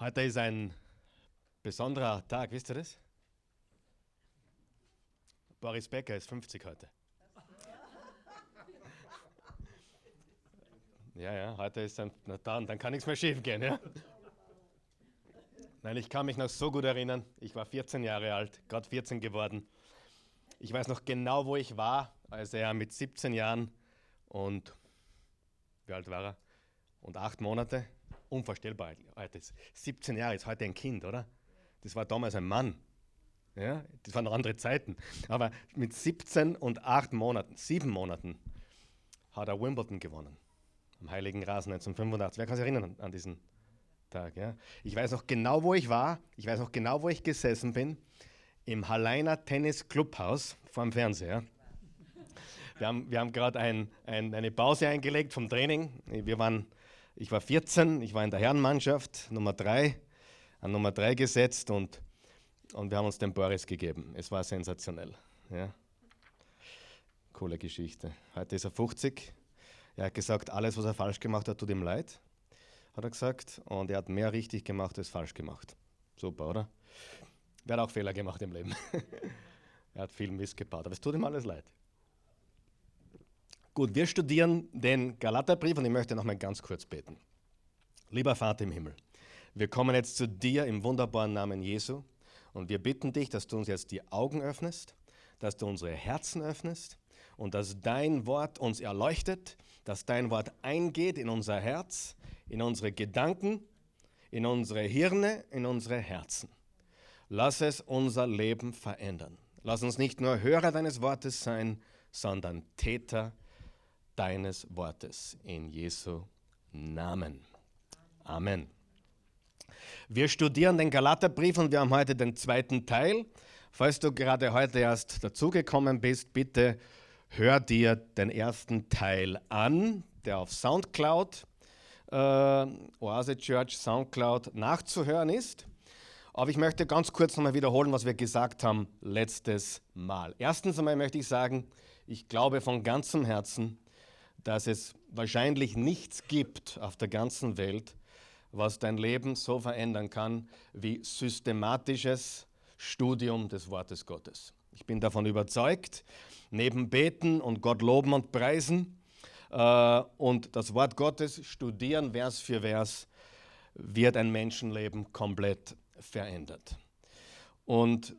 Heute ist ein besonderer Tag, wisst ihr das? Boris Becker ist 50 heute. Ja, ja, heute ist ein, na dann, dann kann nichts mehr schief gehen, ja? Nein, ich kann mich noch so gut erinnern. Ich war 14 Jahre alt, gerade 14 geworden. Ich weiß noch genau, wo ich war, als er mit 17 Jahren und wie alt war er? Und acht Monate. Unvorstellbar. Heute 17 Jahre ist heute ein Kind, oder? Das war damals ein Mann. Ja, das waren noch andere Zeiten. Aber mit 17 und 8 Monaten, 7 Monaten, hat er Wimbledon gewonnen. Am Heiligen Rasen 1985. Wer kann sich erinnern an diesen Tag? Ja? Ich weiß noch genau, wo ich war. Ich weiß noch genau, wo ich gesessen bin. Im Halleiner Tennis Clubhaus vor dem Fernseher. Wir haben, wir haben gerade ein, ein, eine Pause eingelegt vom Training. Wir waren, ich war 14, ich war in der Herrenmannschaft, Nummer 3, an Nummer 3 gesetzt und und wir haben uns den Boris gegeben. Es war sensationell. Ja. Coole Geschichte. Heute ist er 50. Er hat gesagt, alles, was er falsch gemacht hat, tut ihm leid, hat er gesagt. Und er hat mehr richtig gemacht als falsch gemacht. Super, oder? Er hat auch Fehler gemacht im Leben. er hat viel Mist gebaut, aber es tut ihm alles leid. Gut, wir studieren den Galaterbrief und ich möchte noch mal ganz kurz beten. Lieber Vater im Himmel, wir kommen jetzt zu dir im wunderbaren Namen Jesu. Und wir bitten dich, dass du uns jetzt die Augen öffnest, dass du unsere Herzen öffnest und dass dein Wort uns erleuchtet, dass dein Wort eingeht in unser Herz, in unsere Gedanken, in unsere Hirne, in unsere Herzen. Lass es unser Leben verändern. Lass uns nicht nur Hörer deines Wortes sein, sondern Täter deines Wortes. In Jesu Namen. Amen. Wir studieren den Galaterbrief und wir haben heute den zweiten Teil. Falls du gerade heute erst dazugekommen bist, bitte hör dir den ersten Teil an, der auf Soundcloud, äh, Oase Church Soundcloud nachzuhören ist. Aber ich möchte ganz kurz nochmal wiederholen, was wir gesagt haben letztes Mal. Erstens einmal möchte ich sagen, ich glaube von ganzem Herzen, dass es wahrscheinlich nichts gibt auf der ganzen Welt, was dein Leben so verändern kann wie systematisches Studium des Wortes Gottes. Ich bin davon überzeugt, neben Beten und Gott loben und preisen äh, und das Wort Gottes studieren, Vers für Vers, wird ein Menschenleben komplett verändert. Und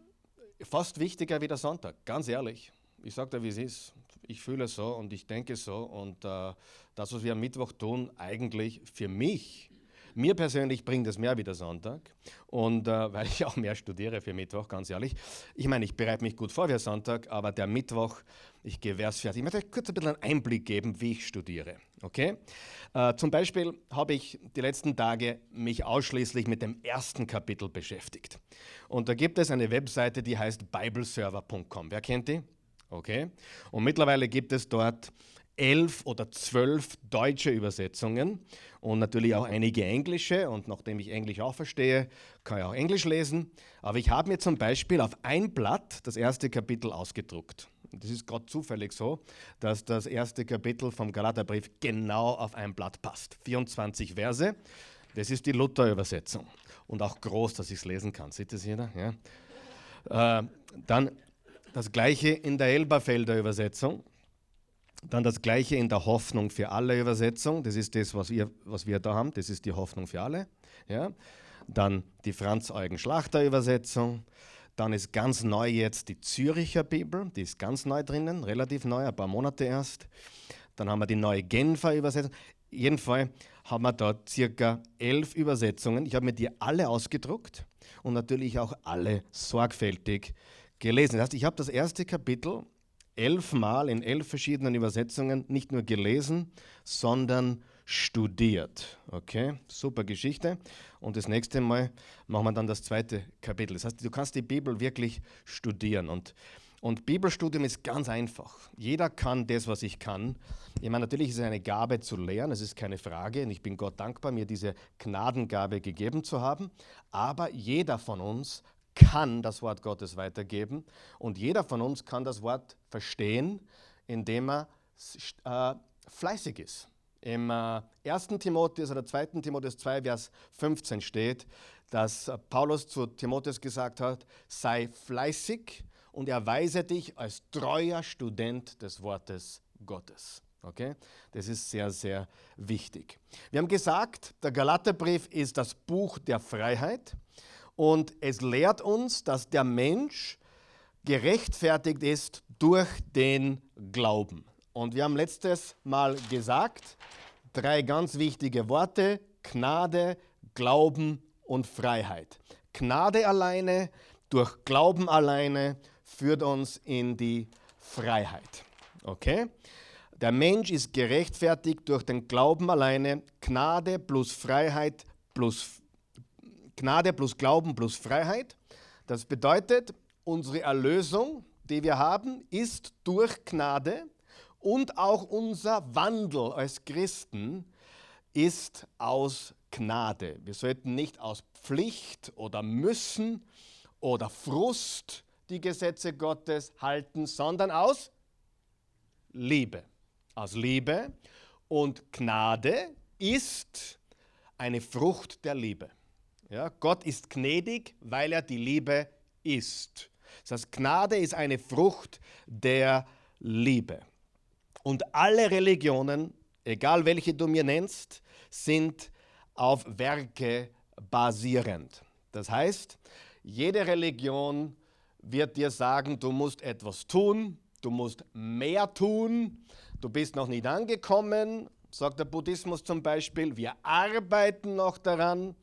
fast wichtiger wie der Sonntag, ganz ehrlich. Ich sage dir, wie es ist. Ich fühle so und ich denke so. Und äh, das, was wir am Mittwoch tun, eigentlich für mich mir persönlich bringt es mehr wie der Sonntag und äh, weil ich auch mehr studiere für Mittwoch, ganz ehrlich. Ich meine, ich bereite mich gut vor für Sonntag, aber der Mittwoch, ich gehe versfertig. Ich möchte euch kurz ein bisschen einen Einblick geben, wie ich studiere. Okay? Äh, zum Beispiel habe ich die letzten Tage mich ausschließlich mit dem ersten Kapitel beschäftigt. Und da gibt es eine Webseite, die heißt bibleserver.com. Wer kennt die? Okay. Und mittlerweile gibt es dort elf oder zwölf deutsche Übersetzungen und natürlich auch einige englische. Und nachdem ich Englisch auch verstehe, kann ich auch Englisch lesen. Aber ich habe mir zum Beispiel auf ein Blatt das erste Kapitel ausgedruckt. Das ist gerade zufällig so, dass das erste Kapitel vom Galaterbrief genau auf ein Blatt passt. 24 Verse. Das ist die Luther-Übersetzung. Und auch groß, dass ich es lesen kann. Sieht das jeder? Ja. Äh, dann das gleiche in der Elberfelder Übersetzung. Dann das gleiche in der Hoffnung für alle Übersetzung. Das ist das, was, ihr, was wir da haben. Das ist die Hoffnung für alle. Ja. Dann die Franz-Eugen-Schlachter Übersetzung. Dann ist ganz neu jetzt die Züricher Bibel. Die ist ganz neu drinnen, relativ neu, ein paar Monate erst. Dann haben wir die neue Genfer Übersetzung. Jedenfalls haben wir da circa elf Übersetzungen. Ich habe mir die alle ausgedruckt und natürlich auch alle sorgfältig gelesen. Das heißt, ich habe das erste Kapitel elfmal in elf verschiedenen Übersetzungen nicht nur gelesen, sondern studiert. Okay, super Geschichte. Und das nächste Mal machen wir dann das zweite Kapitel. Das heißt, du kannst die Bibel wirklich studieren. Und, und Bibelstudium ist ganz einfach. Jeder kann das, was ich kann. Ich meine, natürlich ist es eine Gabe zu lernen, das ist keine Frage. Und ich bin Gott dankbar, mir diese Gnadengabe gegeben zu haben. Aber jeder von uns kann das Wort Gottes weitergeben und jeder von uns kann das Wort verstehen, indem er äh, fleißig ist, Im äh, 1. Timotheus oder 2. Timotheus 2, Vers 15 steht, dass äh, Paulus zu Timotheus gesagt hat, sei fleißig und erweise dich als treuer Student des Wortes Gottes. Okay? Das ist sehr, sehr wichtig. Wir haben gesagt, der Galaterbrief ist das Buch der Freiheit und es lehrt uns, dass der Mensch gerechtfertigt ist durch den Glauben. Und wir haben letztes Mal gesagt, drei ganz wichtige Worte, Gnade, Glauben und Freiheit. Gnade alleine, durch Glauben alleine führt uns in die Freiheit. Okay? Der Mensch ist gerechtfertigt durch den Glauben alleine. Gnade plus Freiheit plus Gnade plus Glauben plus Freiheit. Das bedeutet, unsere Erlösung, die wir haben, ist durch Gnade und auch unser Wandel als Christen ist aus Gnade. Wir sollten nicht aus Pflicht oder müssen oder Frust die Gesetze Gottes halten, sondern aus Liebe. Aus Liebe. Und Gnade ist eine Frucht der Liebe. Ja, Gott ist gnädig, weil er die Liebe ist. Das heißt, Gnade ist eine Frucht der Liebe. Und alle Religionen, egal welche du mir nennst, sind auf Werke basierend. Das heißt, jede Religion wird dir sagen, du musst etwas tun, du musst mehr tun, du bist noch nicht angekommen, sagt der Buddhismus zum Beispiel, wir arbeiten noch daran.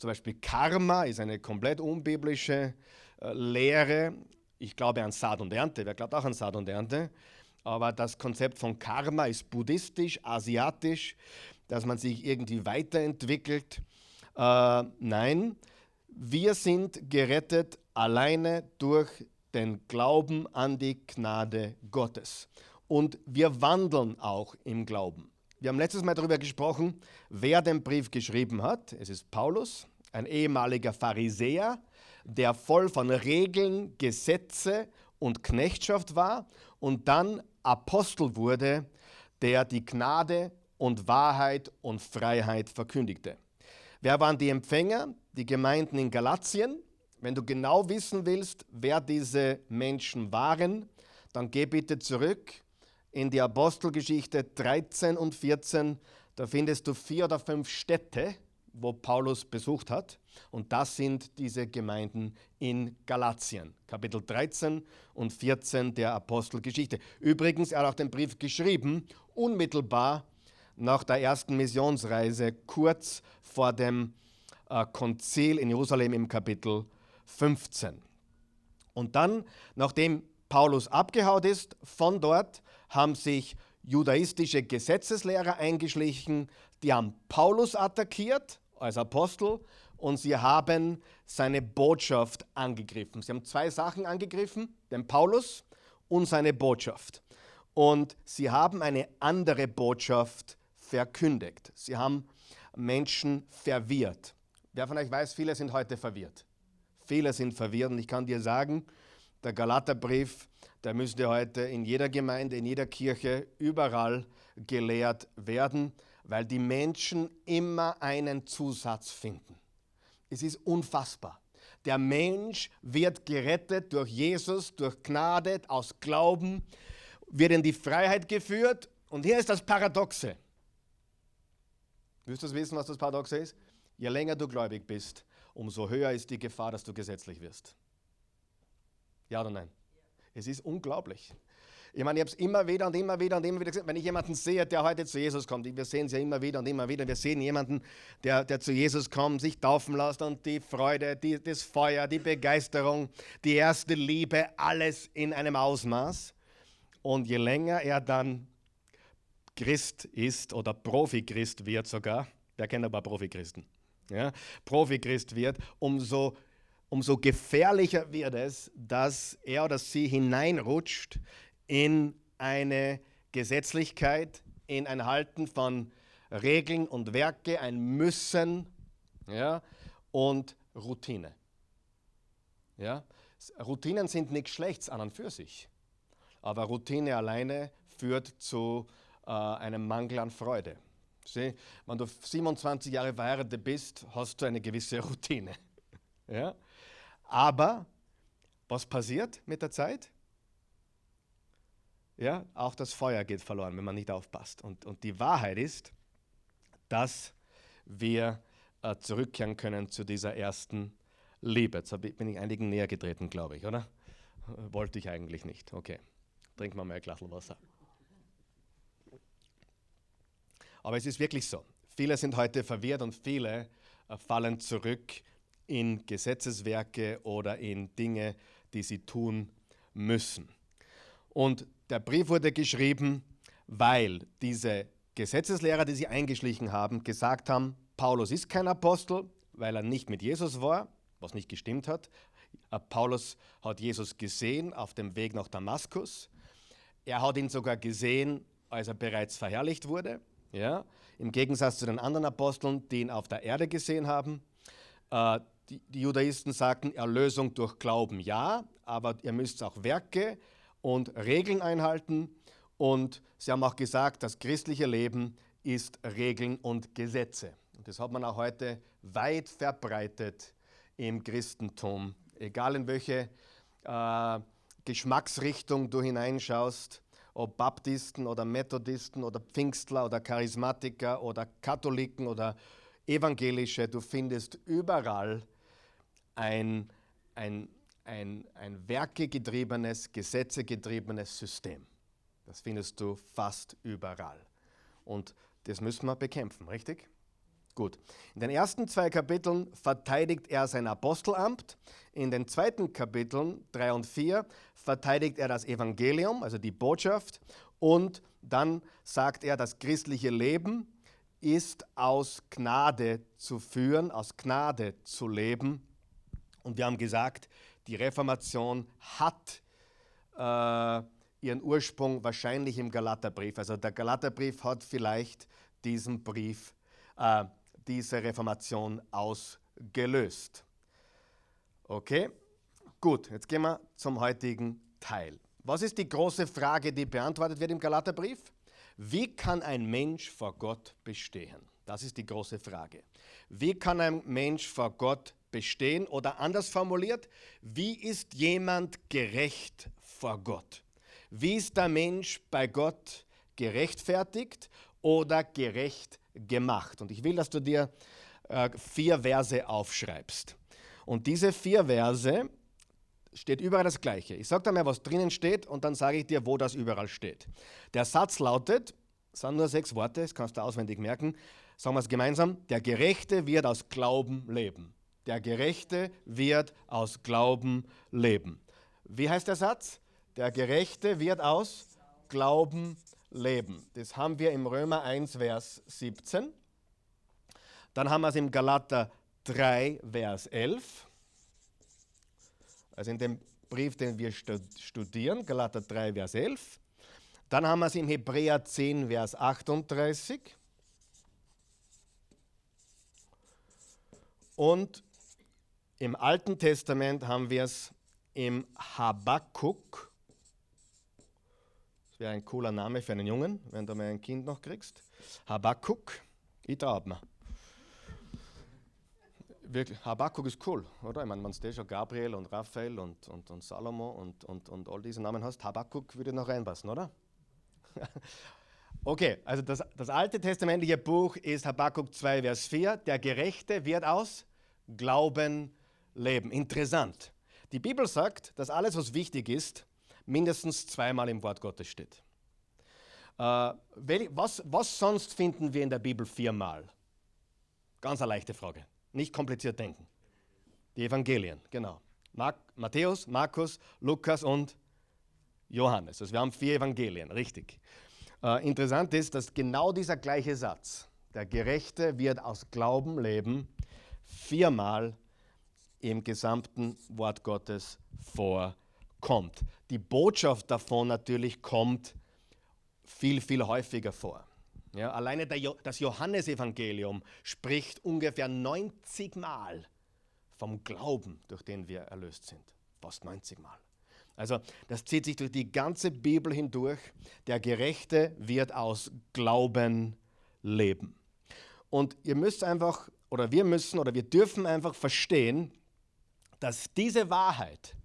Zum Beispiel Karma ist eine komplett unbiblische äh, Lehre. Ich glaube an Saat und Ernte, wer glaubt auch an Saat und Ernte? Aber das Konzept von Karma ist buddhistisch, asiatisch, dass man sich irgendwie weiterentwickelt. Äh, nein, wir sind gerettet alleine durch den Glauben an die Gnade Gottes. Und wir wandeln auch im Glauben. Wir haben letztes Mal darüber gesprochen, wer den Brief geschrieben hat. Es ist Paulus, ein ehemaliger Pharisäer, der voll von Regeln, Gesetze und Knechtschaft war und dann Apostel wurde, der die Gnade und Wahrheit und Freiheit verkündigte. Wer waren die Empfänger? Die Gemeinden in Galatien. Wenn du genau wissen willst, wer diese Menschen waren, dann geh bitte zurück in die Apostelgeschichte 13 und 14. Da findest du vier oder fünf Städte, wo Paulus besucht hat. Und das sind diese Gemeinden in Galatien, Kapitel 13 und 14 der Apostelgeschichte. Übrigens, er hat auch den Brief geschrieben, unmittelbar nach der ersten Missionsreise, kurz vor dem äh, Konzil in Jerusalem im Kapitel 15. Und dann, nachdem Paulus abgehaut ist, von dort haben sich judaistische Gesetzeslehrer eingeschlichen, die haben Paulus attackiert als Apostel und sie haben seine Botschaft angegriffen. Sie haben zwei Sachen angegriffen, den Paulus und seine Botschaft. Und sie haben eine andere Botschaft verkündigt. Sie haben Menschen verwirrt. Wer von euch weiß, viele sind heute verwirrt. Viele sind verwirrt und ich kann dir sagen, der Galaterbrief, der müsste heute in jeder Gemeinde, in jeder Kirche, überall gelehrt werden, weil die Menschen immer einen Zusatz finden. Es ist unfassbar. Der Mensch wird gerettet durch Jesus, durch Gnade, aus Glauben, wird in die Freiheit geführt. Und hier ist das Paradoxe. Willst du wissen, was das Paradoxe ist? Je länger du gläubig bist, umso höher ist die Gefahr, dass du gesetzlich wirst. Ja oder nein? Es ist unglaublich. Ich meine, ich habe es immer wieder und immer wieder und immer wieder gesagt, wenn ich jemanden sehe, der heute zu Jesus kommt, wir sehen es ja immer wieder und immer wieder, wir sehen jemanden, der, der zu Jesus kommt, sich taufen lässt und die Freude, die, das Feuer, die Begeisterung, die erste Liebe, alles in einem Ausmaß. Und je länger er dann Christ ist oder Profi-Christ wird sogar, wer kennt aber Profi-Christen, ja, Profi-Christ wird, umso umso gefährlicher wird es, dass er oder sie hineinrutscht in eine Gesetzlichkeit, in ein Halten von Regeln und Werke, ein Müssen ja, und Routine. Ja? Routinen sind nichts Schlechtes an und für sich, aber Routine alleine führt zu äh, einem Mangel an Freude. Sieh, wenn du 27 Jahre verheiratet bist, hast du eine gewisse Routine. Ja? Aber was passiert mit der Zeit? Ja, auch das Feuer geht verloren, wenn man nicht aufpasst. Und, und die Wahrheit ist, dass wir äh, zurückkehren können zu dieser ersten Liebe. Jetzt bin ich einigen näher getreten, glaube ich, oder? Wollte ich eigentlich nicht. Okay, trinken wir mal ein Glas Wasser. Aber es ist wirklich so. Viele sind heute verwirrt und viele äh, fallen zurück in Gesetzeswerke oder in Dinge, die sie tun müssen. Und der Brief wurde geschrieben, weil diese Gesetzeslehrer, die sie eingeschlichen haben, gesagt haben, Paulus ist kein Apostel, weil er nicht mit Jesus war, was nicht gestimmt hat. Äh, Paulus hat Jesus gesehen auf dem Weg nach Damaskus. Er hat ihn sogar gesehen, als er bereits verherrlicht wurde. Ja? Im Gegensatz zu den anderen Aposteln, die ihn auf der Erde gesehen haben. Die, die Judaisten sagten, Erlösung durch Glauben ja, aber ihr müsst auch Werke und Regeln einhalten. Und sie haben auch gesagt, das christliche Leben ist Regeln und Gesetze. Und das hat man auch heute weit verbreitet im Christentum. Egal in welche äh, Geschmacksrichtung du hineinschaust, ob Baptisten oder Methodisten oder Pfingstler oder Charismatiker oder Katholiken oder Evangelische, du findest überall ein, ein, ein, ein werkegetriebenes, gesetzegetriebenes System. Das findest du fast überall. Und das müssen wir bekämpfen, richtig? Gut. In den ersten zwei Kapiteln verteidigt er sein Apostelamt. In den zweiten Kapiteln 3 und 4 verteidigt er das Evangelium, also die Botschaft. Und dann sagt er, das christliche Leben ist aus Gnade zu führen, aus Gnade zu leben. Und wir haben gesagt, die Reformation hat äh, ihren Ursprung wahrscheinlich im Galaterbrief. Also der Galaterbrief hat vielleicht diesen Brief äh, diese Reformation ausgelöst. Okay, gut, jetzt gehen wir zum heutigen Teil. Was ist die große Frage, die beantwortet wird im Galaterbrief? Wie kann ein Mensch vor Gott bestehen? Das ist die große Frage. Wie kann ein Mensch vor Gott bestehen? Oder anders formuliert, wie ist jemand gerecht vor Gott? Wie ist der Mensch bei Gott gerechtfertigt oder gerecht gemacht. Und ich will, dass du dir äh, vier Verse aufschreibst. Und diese vier Verse steht überall das Gleiche. Ich sage dir mal, was drinnen steht und dann sage ich dir, wo das überall steht. Der Satz lautet, es sind nur sechs Worte, das kannst du auswendig merken. Sagen wir es gemeinsam, der Gerechte wird aus Glauben leben. Der Gerechte wird aus Glauben leben. Wie heißt der Satz? Der Gerechte wird aus Glauben leben. Das haben wir im Römer 1, Vers 17. Dann haben wir es im Galater 3, Vers 11. Also in dem Brief, den wir studieren, Galater 3, Vers 11. Dann haben wir es im Hebräer 10, Vers 38. Und im Alten Testament haben wir es im Habakkuk wäre ein cooler Name für einen Jungen, wenn du mal ein Kind noch kriegst. Habakkuk, ich traue mir. Wirklich, Habakkuk ist cool, oder? Ich meine, wenn du schon Gabriel und Raphael und, und, und Salomo und, und, und all diese Namen hast, Habakkuk würde noch reinpassen, oder? okay, also das, das alte testamentliche Buch ist Habakkuk 2, Vers 4. Der Gerechte wird aus Glauben leben. Interessant. Die Bibel sagt, dass alles, was wichtig ist, mindestens zweimal im Wort Gottes steht. Äh, was, was sonst finden wir in der Bibel viermal? Ganz eine leichte Frage. Nicht kompliziert denken. Die Evangelien, genau. Mark, Matthäus, Markus, Lukas und Johannes. Also wir haben vier Evangelien, richtig. Äh, interessant ist, dass genau dieser gleiche Satz, der Gerechte wird aus Glauben leben, viermal im gesamten Wort Gottes vorkommt kommt. Die Botschaft davon natürlich kommt viel, viel häufiger vor. Ja, alleine jo das Johannesevangelium spricht ungefähr 90 Mal vom Glauben, durch den wir erlöst sind. Fast 90 Mal. Also das zieht sich durch die ganze Bibel hindurch. Der Gerechte wird aus Glauben leben. Und ihr müsst einfach, oder wir müssen, oder wir dürfen einfach verstehen, dass diese Wahrheit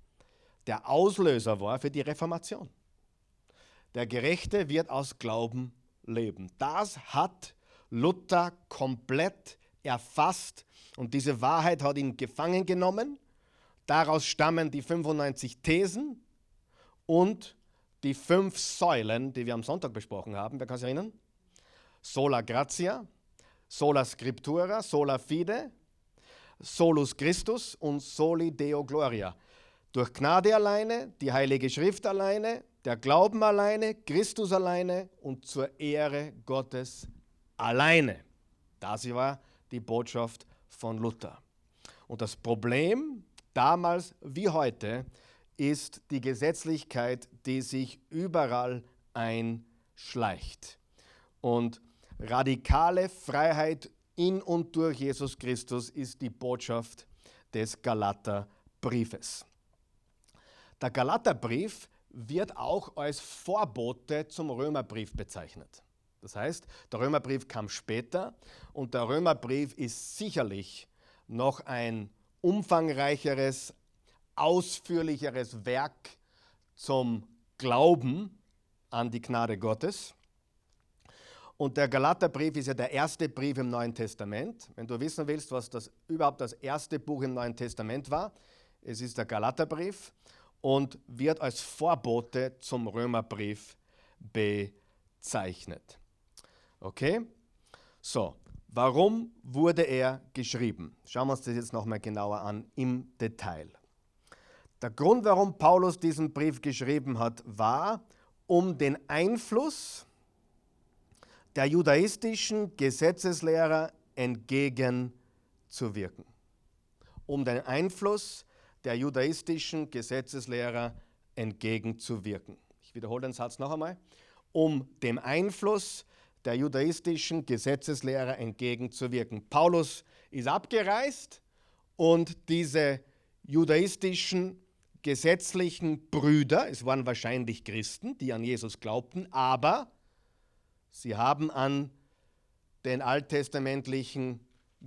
der Auslöser war für die Reformation. Der Gerechte wird aus Glauben leben. Das hat Luther komplett erfasst und diese Wahrheit hat ihn gefangen genommen. Daraus stammen die 95 Thesen und die fünf Säulen, die wir am Sonntag besprochen haben. Wer kann sich erinnern? Sola gratia, sola scriptura, sola fide, solus Christus und soli deo gloria. Durch Gnade alleine, die Heilige Schrift alleine, der Glauben alleine, Christus alleine und zur Ehre Gottes alleine. Das war die Botschaft von Luther. Und das Problem damals wie heute ist die Gesetzlichkeit, die sich überall einschleicht. Und radikale Freiheit in und durch Jesus Christus ist die Botschaft des Galaterbriefes. Der Galaterbrief wird auch als Vorbote zum Römerbrief bezeichnet. Das heißt, der Römerbrief kam später und der Römerbrief ist sicherlich noch ein umfangreicheres, ausführlicheres Werk zum Glauben an die Gnade Gottes. Und der Galaterbrief ist ja der erste Brief im Neuen Testament. Wenn du wissen willst, was das überhaupt das erste Buch im Neuen Testament war, es ist der Galaterbrief und wird als Vorbote zum Römerbrief bezeichnet. Okay? So, warum wurde er geschrieben? Schauen wir uns das jetzt nochmal genauer an im Detail. Der Grund, warum Paulus diesen Brief geschrieben hat, war, um den Einfluss der judaistischen Gesetzeslehrer entgegenzuwirken. Um den Einfluss der judaistischen Gesetzeslehrer entgegenzuwirken. Ich wiederhole den Satz noch einmal. Um dem Einfluss der judaistischen Gesetzeslehrer entgegenzuwirken. Paulus ist abgereist und diese judaistischen gesetzlichen Brüder, es waren wahrscheinlich Christen, die an Jesus glaubten, aber sie haben an den alttestamentlichen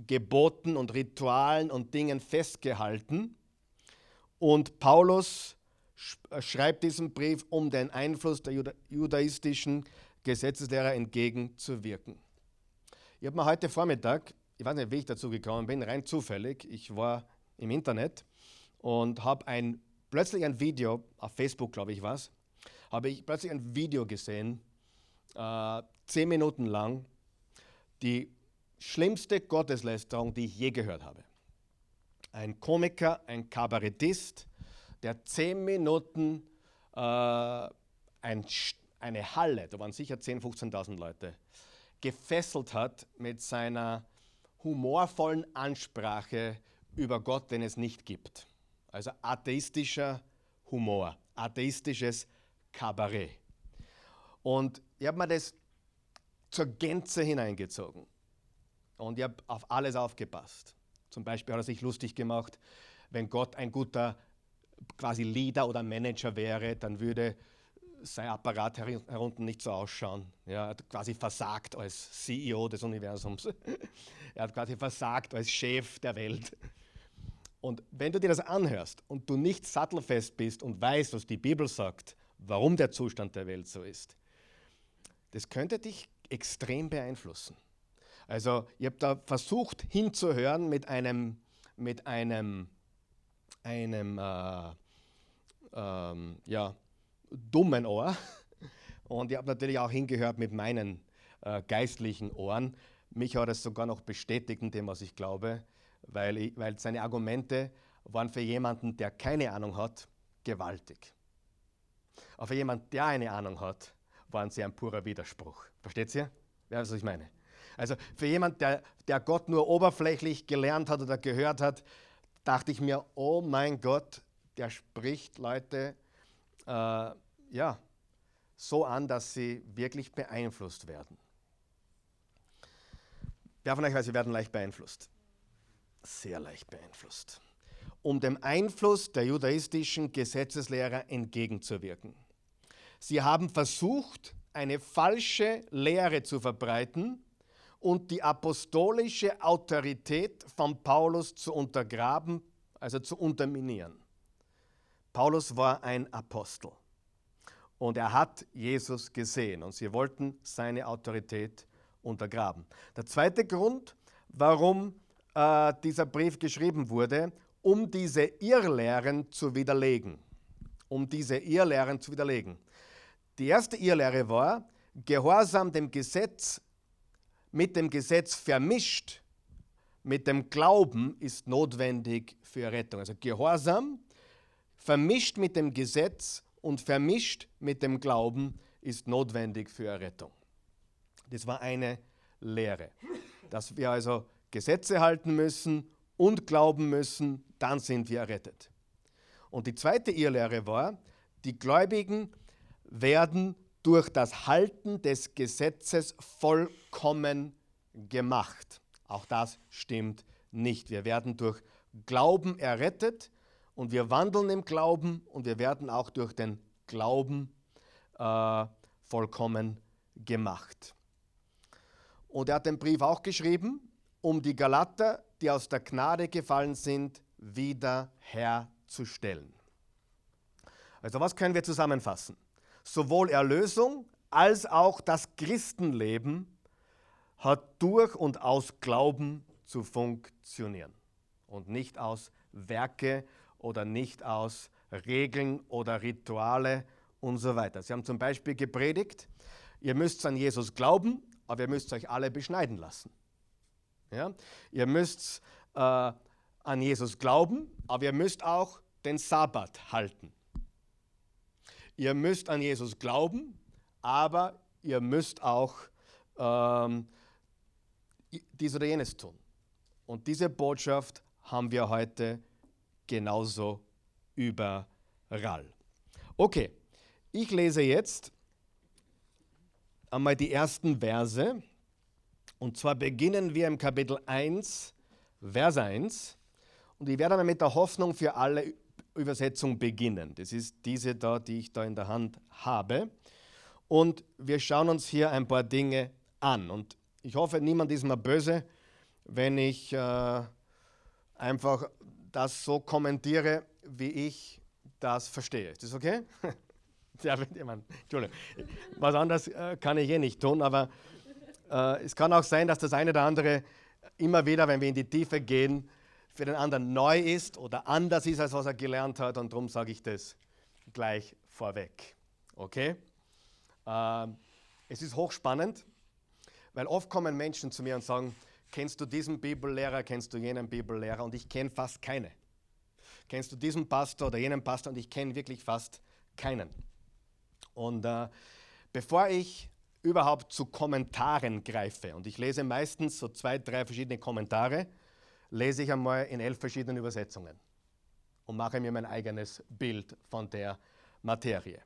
Geboten und Ritualen und Dingen festgehalten und Paulus äh, schreibt diesen Brief, um den Einfluss der judaistischen Gesetzeslehrer entgegenzuwirken. Ich habe mir heute Vormittag, ich weiß nicht, wie ich dazu gekommen bin, rein zufällig, ich war im Internet und habe ein, plötzlich ein Video, auf Facebook glaube ich was, habe ich plötzlich ein Video gesehen, äh, zehn Minuten lang, die schlimmste Gotteslästerung, die ich je gehört habe ein Komiker, ein Kabarettist, der zehn Minuten äh, ein, eine Halle, da waren sicher 10.000, 15.000 Leute, gefesselt hat mit seiner humorvollen Ansprache über Gott, den es nicht gibt. Also atheistischer Humor, atheistisches Kabarett. Und ich habe mir das zur Gänze hineingezogen. Und ich habe auf alles aufgepasst. Zum Beispiel hat er sich lustig gemacht, wenn Gott ein guter quasi Leader oder Manager wäre, dann würde sein Apparat herunten nicht so ausschauen. Ja, er hat quasi versagt als CEO des Universums. er hat quasi versagt als Chef der Welt. Und wenn du dir das anhörst und du nicht sattelfest bist und weißt, was die Bibel sagt, warum der Zustand der Welt so ist, das könnte dich extrem beeinflussen. Also ich habe da versucht hinzuhören mit einem, mit einem, einem äh, ähm, ja, dummen Ohr. Und ich habe natürlich auch hingehört mit meinen äh, geistlichen Ohren. Mich hat es sogar noch bestätigt in dem, was ich glaube, weil, ich, weil seine Argumente waren für jemanden, der keine Ahnung hat, gewaltig. Aber für jemanden, der eine Ahnung hat, waren sie ein purer Widerspruch. Versteht ihr? Wer weiß, was ich meine? Also für jemand, der, der Gott nur oberflächlich gelernt hat oder gehört hat, dachte ich mir, oh mein Gott, der spricht Leute äh, ja, so an, dass sie wirklich beeinflusst werden. Wer von euch weiß, sie werden leicht beeinflusst? Sehr leicht beeinflusst. Um dem Einfluss der judaistischen Gesetzeslehrer entgegenzuwirken. Sie haben versucht, eine falsche Lehre zu verbreiten, und die apostolische Autorität von Paulus zu untergraben, also zu unterminieren. Paulus war ein Apostel und er hat Jesus gesehen und sie wollten seine Autorität untergraben. Der zweite Grund, warum äh, dieser Brief geschrieben wurde, um diese Irrlehren zu widerlegen. Um diese Irrlehren zu widerlegen. Die erste Irrlehre war, Gehorsam dem Gesetz mit dem Gesetz vermischt, mit dem Glauben ist notwendig für Rettung. Also Gehorsam vermischt mit dem Gesetz und vermischt mit dem Glauben ist notwendig für Errettung. Das war eine Lehre, dass wir also Gesetze halten müssen und glauben müssen, dann sind wir errettet. Und die zweite Irrlehre war, die Gläubigen werden durch das Halten des Gesetzes vollkommen gemacht. Auch das stimmt nicht. Wir werden durch Glauben errettet und wir wandeln im Glauben und wir werden auch durch den Glauben äh, vollkommen gemacht. Und er hat den Brief auch geschrieben, um die Galater, die aus der Gnade gefallen sind, wieder herzustellen. Also was können wir zusammenfassen? Sowohl Erlösung als auch das Christenleben hat durch und aus Glauben zu funktionieren und nicht aus Werke oder nicht aus Regeln oder Rituale und so weiter. Sie haben zum Beispiel gepredigt, ihr müsst an Jesus glauben, aber ihr müsst euch alle beschneiden lassen. Ja? Ihr müsst äh, an Jesus glauben, aber ihr müsst auch den Sabbat halten. Ihr müsst an Jesus glauben, aber ihr müsst auch ähm, dies oder jenes tun. Und diese Botschaft haben wir heute genauso überall. Okay, ich lese jetzt einmal die ersten Verse. Und zwar beginnen wir im Kapitel 1, Vers 1. Und ich werde einmal mit der Hoffnung für alle Übersetzung beginnen. Das ist diese da, die ich da in der Hand habe. Und wir schauen uns hier ein paar Dinge an. Und ich hoffe, niemand ist mir böse, wenn ich äh, einfach das so kommentiere, wie ich das verstehe. Ist das okay? ja, man, Entschuldigung. Was anderes äh, kann ich eh nicht tun, aber äh, es kann auch sein, dass das eine oder andere immer wieder, wenn wir in die Tiefe gehen, für den anderen neu ist oder anders ist, als was er gelernt hat. Und darum sage ich das gleich vorweg. Okay? Ähm, es ist hochspannend, weil oft kommen Menschen zu mir und sagen, kennst du diesen Bibellehrer, kennst du jenen Bibellehrer und ich kenne fast keine. Kennst du diesen Pastor oder jenen Pastor und ich kenne wirklich fast keinen. Und äh, bevor ich überhaupt zu Kommentaren greife, und ich lese meistens so zwei, drei verschiedene Kommentare, lese ich einmal in elf verschiedenen Übersetzungen und mache mir mein eigenes Bild von der Materie.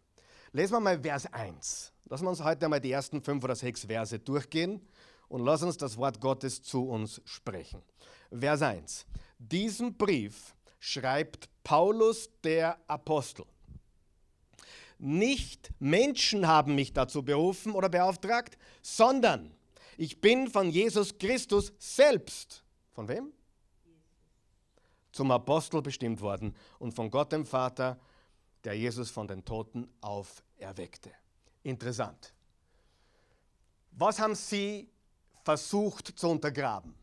Lesen wir mal Vers 1. Lassen wir uns heute einmal die ersten fünf oder sechs Verse durchgehen und lassen uns das Wort Gottes zu uns sprechen. Vers 1. Diesen Brief schreibt Paulus der Apostel. Nicht Menschen haben mich dazu berufen oder beauftragt, sondern ich bin von Jesus Christus selbst. Von wem? Zum Apostel bestimmt worden und von Gott dem Vater, der Jesus von den Toten auferweckte. Interessant. Was haben sie versucht zu untergraben,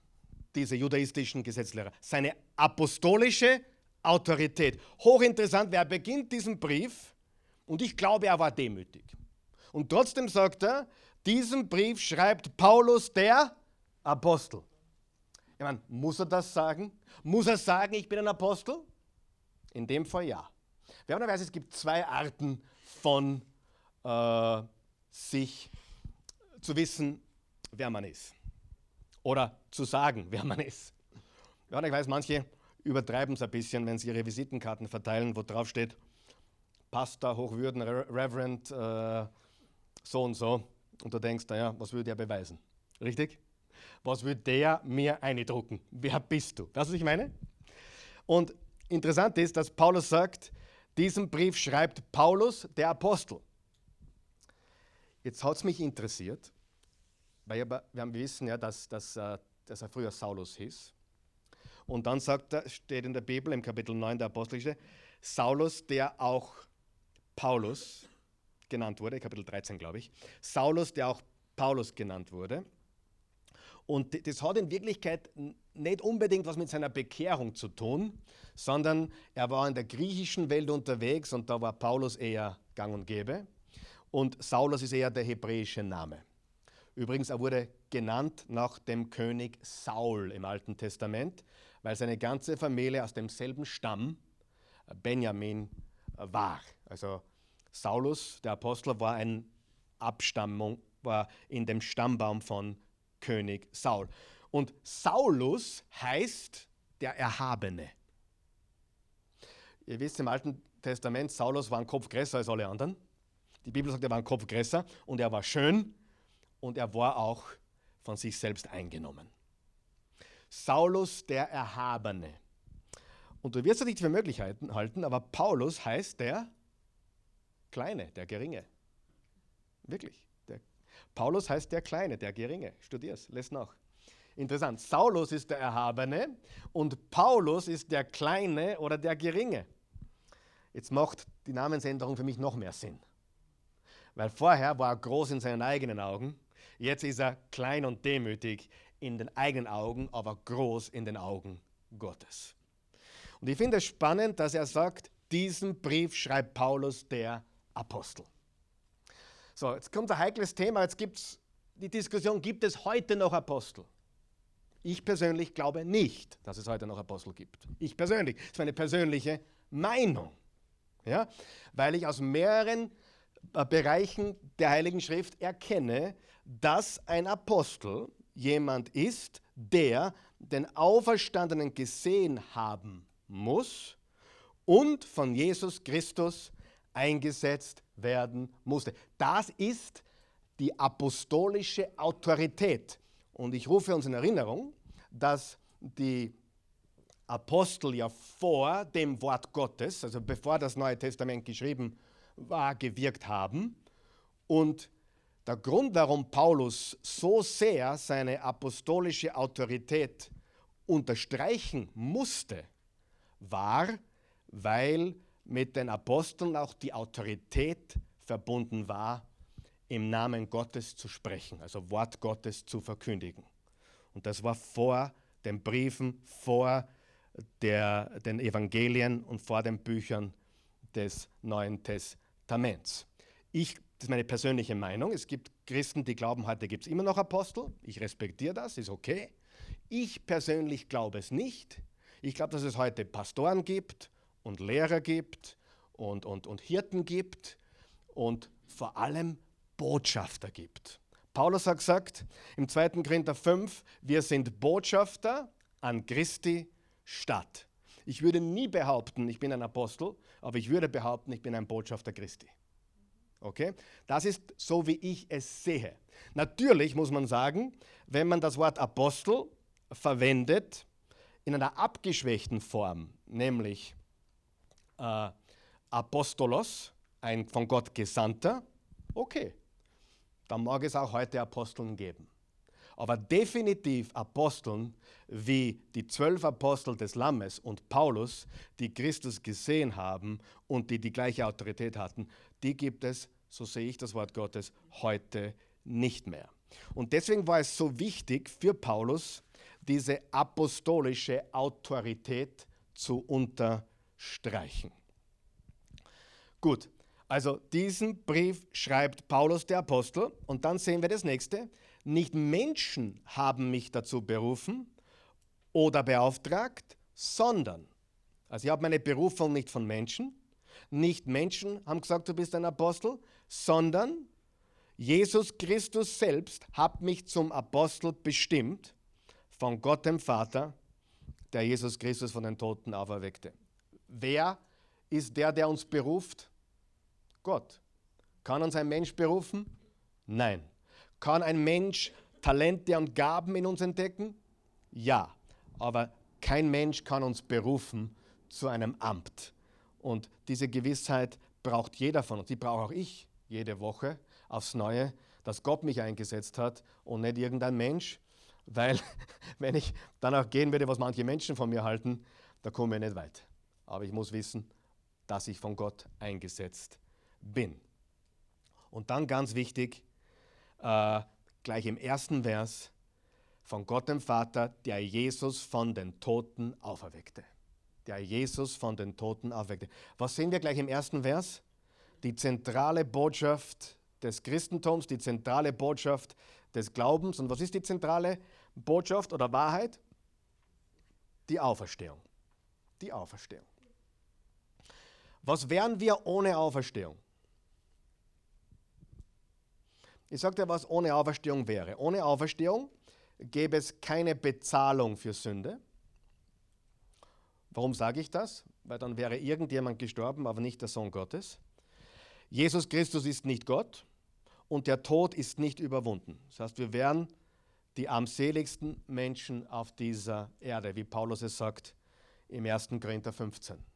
diese judaistischen Gesetzlehrer? Seine apostolische Autorität. Hochinteressant, wer beginnt diesen Brief und ich glaube, er war demütig. Und trotzdem sagt er, diesen Brief schreibt Paulus der Apostel. Ich meine, muss er das sagen? Muss er sagen, ich bin ein Apostel? In dem Fall ja. Wir haben es gibt zwei Arten von äh, sich zu wissen, wer man ist. Oder zu sagen, wer man ist. Ja, ich weiß, manche übertreiben es ein bisschen, wenn sie ihre Visitenkarten verteilen, wo drauf steht, Pastor, Hochwürden, Reverend, äh, so und so. Und du denkst, naja, was würde er beweisen? Richtig? Was will der mir eindrucken? Wer bist du? Weißt du, was ich meine? Und interessant ist, dass Paulus sagt, diesen Brief schreibt Paulus, der Apostel. Jetzt hat es mich interessiert, Weil wir, wissen ja, dass, dass, äh, dass er früher Saulus hieß. Und dann sagt er, steht in der Bibel im Kapitel 9 der Apostelgeschichte, Saulus, der auch Paulus genannt wurde, Kapitel 13 glaube ich, Saulus, der auch Paulus genannt wurde. Und das hat in Wirklichkeit nicht unbedingt was mit seiner Bekehrung zu tun, sondern er war in der griechischen Welt unterwegs und da war Paulus eher gang und gäbe. Und Saulus ist eher der hebräische Name. Übrigens, er wurde genannt nach dem König Saul im Alten Testament, weil seine ganze Familie aus demselben Stamm, äh, Benjamin, äh, war. Also Saulus, der Apostel, war ein Abstammung, war in dem Stammbaum von König Saul. Und Saulus heißt der Erhabene. Ihr wisst im Alten Testament, Saulus war ein Kopf größer als alle anderen. Die Bibel sagt, er war ein Kopf größer und er war schön und er war auch von sich selbst eingenommen. Saulus der Erhabene. Und du wirst es nicht für Möglichkeiten halten, aber Paulus heißt der Kleine, der Geringe. Wirklich. Paulus heißt der Kleine, der Geringe. Studier's, lässt nach. Interessant. Saulus ist der Erhabene und Paulus ist der Kleine oder der Geringe. Jetzt macht die Namensänderung für mich noch mehr Sinn. Weil vorher war er groß in seinen eigenen Augen, jetzt ist er klein und demütig in den eigenen Augen, aber groß in den Augen Gottes. Und ich finde es spannend, dass er sagt, diesen Brief schreibt Paulus der Apostel. So, jetzt kommt ein heikles Thema, jetzt gibt es die Diskussion, gibt es heute noch Apostel? Ich persönlich glaube nicht, dass es heute noch Apostel gibt. Ich persönlich, das ist meine persönliche Meinung. Ja? Weil ich aus mehreren äh, Bereichen der Heiligen Schrift erkenne, dass ein Apostel jemand ist, der den Auferstandenen gesehen haben muss und von Jesus Christus eingesetzt werden musste. Das ist die apostolische Autorität. Und ich rufe uns in Erinnerung, dass die Apostel ja vor dem Wort Gottes, also bevor das Neue Testament geschrieben war, gewirkt haben. Und der Grund, warum Paulus so sehr seine apostolische Autorität unterstreichen musste, war, weil mit den Aposteln auch die Autorität verbunden war, im Namen Gottes zu sprechen, also Wort Gottes zu verkündigen. Und das war vor den Briefen, vor der, den Evangelien und vor den Büchern des Neuen Testaments. Ich, das ist meine persönliche Meinung. Es gibt Christen, die glauben, heute gibt es immer noch Apostel. Ich respektiere das, ist okay. Ich persönlich glaube es nicht. Ich glaube, dass es heute Pastoren gibt und Lehrer gibt und, und, und Hirten gibt und vor allem Botschafter gibt. Paulus hat gesagt im 2. Korinther 5, wir sind Botschafter an Christi Stadt. Ich würde nie behaupten, ich bin ein Apostel, aber ich würde behaupten, ich bin ein Botschafter Christi. Okay? Das ist so, wie ich es sehe. Natürlich muss man sagen, wenn man das Wort Apostel verwendet in einer abgeschwächten Form, nämlich äh, Apostolos, ein von Gott Gesandter, okay, dann mag es auch heute Aposteln geben. Aber definitiv Aposteln wie die zwölf Apostel des Lammes und Paulus, die Christus gesehen haben und die die gleiche Autorität hatten, die gibt es, so sehe ich das Wort Gottes, heute nicht mehr. Und deswegen war es so wichtig für Paulus, diese apostolische Autorität zu unterstreichen. Gut, also diesen Brief schreibt Paulus der Apostel und dann sehen wir das nächste. Nicht Menschen haben mich dazu berufen oder beauftragt, sondern, also ich habe meine Berufung nicht von Menschen, nicht Menschen haben gesagt, du bist ein Apostel, sondern Jesus Christus selbst hat mich zum Apostel bestimmt von Gott dem Vater, der Jesus Christus von den Toten auferweckte. Wer ist der, der uns beruft? Gott. Kann uns ein Mensch berufen? Nein. Kann ein Mensch Talente und Gaben in uns entdecken? Ja. Aber kein Mensch kann uns berufen zu einem Amt. Und diese Gewissheit braucht jeder von uns. Die brauche auch ich jede Woche aufs Neue, dass Gott mich eingesetzt hat und nicht irgendein Mensch, weil wenn ich danach gehen würde, was manche Menschen von mir halten, da komme ich nicht weit. Aber ich muss wissen, dass ich von Gott eingesetzt bin. Und dann ganz wichtig, äh, gleich im ersten Vers, von Gott dem Vater, der Jesus von den Toten auferweckte. Der Jesus von den Toten auferweckte. Was sehen wir gleich im ersten Vers? Die zentrale Botschaft des Christentums, die zentrale Botschaft des Glaubens. Und was ist die zentrale Botschaft oder Wahrheit? Die Auferstehung. Die Auferstehung. Was wären wir ohne Auferstehung? Ich sage dir, was ohne Auferstehung wäre. Ohne Auferstehung gäbe es keine Bezahlung für Sünde. Warum sage ich das? Weil dann wäre irgendjemand gestorben, aber nicht der Sohn Gottes. Jesus Christus ist nicht Gott und der Tod ist nicht überwunden. Das heißt, wir wären die armseligsten Menschen auf dieser Erde, wie Paulus es sagt im 1. Korinther 15.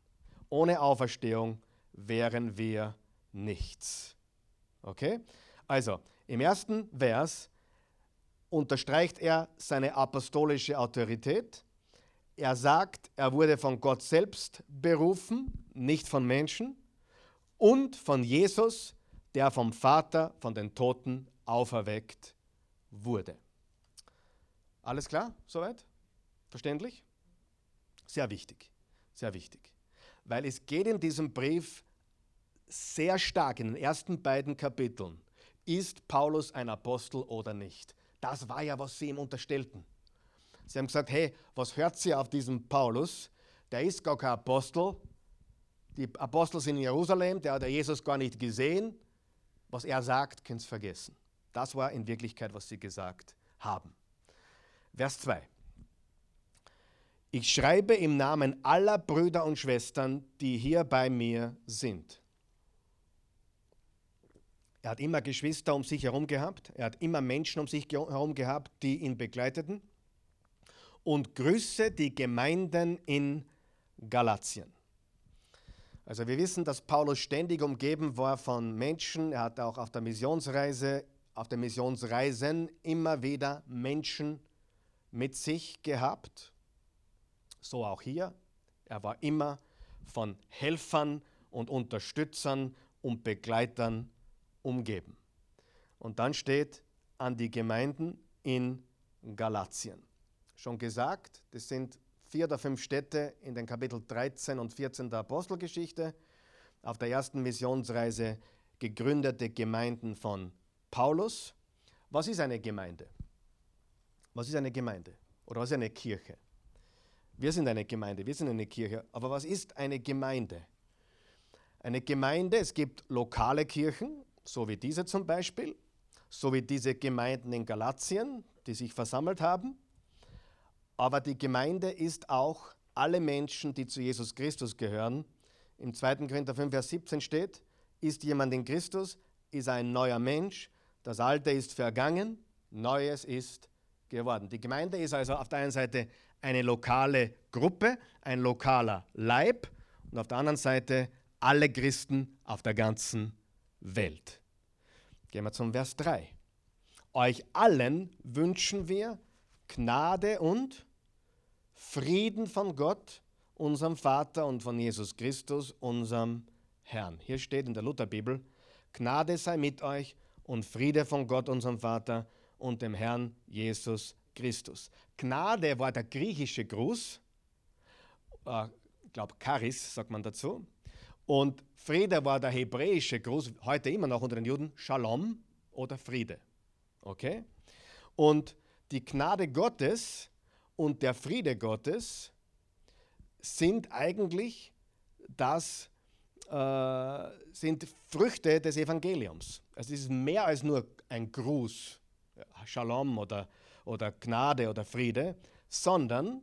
Ohne Auferstehung wären wir nichts. Okay? Also, im ersten Vers unterstreicht er seine apostolische Autorität. Er sagt, er wurde von Gott selbst berufen, nicht von Menschen, und von Jesus, der vom Vater von den Toten auferweckt wurde. Alles klar? Soweit? Verständlich? Sehr wichtig, sehr wichtig. Weil es geht in diesem Brief sehr stark in den ersten beiden Kapiteln. Ist Paulus ein Apostel oder nicht? Das war ja, was sie ihm unterstellten. Sie haben gesagt, hey, was hört sie auf diesen Paulus? Der ist gar kein Apostel. Die Apostel sind in Jerusalem, der hat Jesus gar nicht gesehen. Was er sagt, könnt ihr vergessen. Das war in Wirklichkeit, was sie gesagt haben. Vers 2. Ich schreibe im Namen aller Brüder und Schwestern, die hier bei mir sind. Er hat immer Geschwister um sich herum gehabt, er hat immer Menschen um sich herum gehabt, die ihn begleiteten. Und grüße die Gemeinden in Galatien. Also wir wissen, dass Paulus ständig umgeben war von Menschen. Er hat auch auf der Missionsreise, auf den Missionsreisen immer wieder Menschen mit sich gehabt. So auch hier. Er war immer von Helfern und Unterstützern und Begleitern umgeben. Und dann steht an die Gemeinden in Galatien. Schon gesagt, das sind vier oder fünf Städte in den Kapitel 13 und 14 der Apostelgeschichte, auf der ersten Missionsreise gegründete Gemeinden von Paulus. Was ist eine Gemeinde? Was ist eine Gemeinde? Oder was ist eine Kirche? Wir sind eine Gemeinde, wir sind eine Kirche. Aber was ist eine Gemeinde? Eine Gemeinde, es gibt lokale Kirchen, so wie diese zum Beispiel, so wie diese Gemeinden in Galatien, die sich versammelt haben. Aber die Gemeinde ist auch alle Menschen, die zu Jesus Christus gehören. Im 2. Korinther 5, Vers 17 steht, ist jemand in Christus, ist ein neuer Mensch, das Alte ist vergangen, Neues ist geworden. Die Gemeinde ist also auf der einen Seite eine lokale Gruppe, ein lokaler Leib und auf der anderen Seite alle Christen auf der ganzen Welt. Gehen wir zum Vers 3. Euch allen wünschen wir Gnade und Frieden von Gott, unserem Vater und von Jesus Christus, unserem Herrn. Hier steht in der Lutherbibel, Gnade sei mit euch und Friede von Gott, unserem Vater und dem Herrn Jesus Christus. Gnade war der griechische Gruß, äh, ich glaube Charis sagt man dazu, und Friede war der hebräische Gruß, heute immer noch unter den Juden, Shalom oder Friede. Okay? Und die Gnade Gottes und der Friede Gottes sind eigentlich das, äh, sind Früchte des Evangeliums. Also es ist mehr als nur ein Gruß, Shalom oder, oder Gnade oder Friede, sondern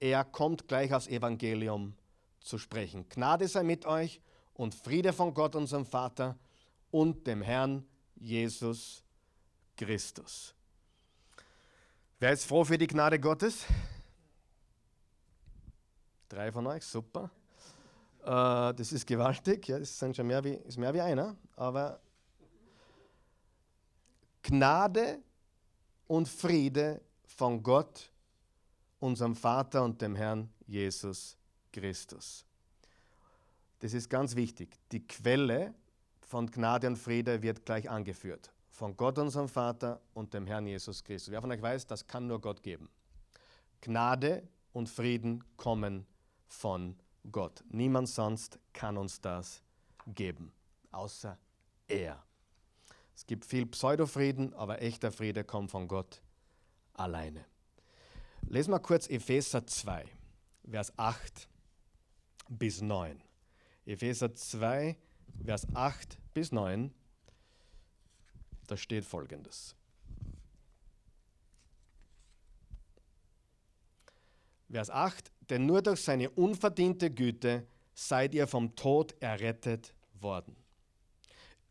er kommt gleich aufs Evangelium zu sprechen. Gnade sei mit euch und Friede von Gott, unserem Vater und dem Herrn Jesus Christus. Wer ist froh für die Gnade Gottes? Drei von euch, super. Äh, das ist gewaltig, ja, das sind schon mehr wie, ist mehr wie einer, aber Gnade und Friede von Gott, unserem Vater und dem Herrn Jesus Christus. Das ist ganz wichtig. Die Quelle von Gnade und Friede wird gleich angeführt. Von Gott, unserem Vater und dem Herrn Jesus Christus. Wer von euch weiß, das kann nur Gott geben. Gnade und Frieden kommen von Gott. Niemand sonst kann uns das geben, außer er. Es gibt viel Pseudofrieden, aber echter Friede kommt von Gott alleine. Lesen wir kurz Epheser 2, Vers 8 bis 9. Epheser 2, Vers 8 bis 9. Da steht folgendes. Vers 8, denn nur durch seine unverdiente Güte seid ihr vom Tod errettet worden.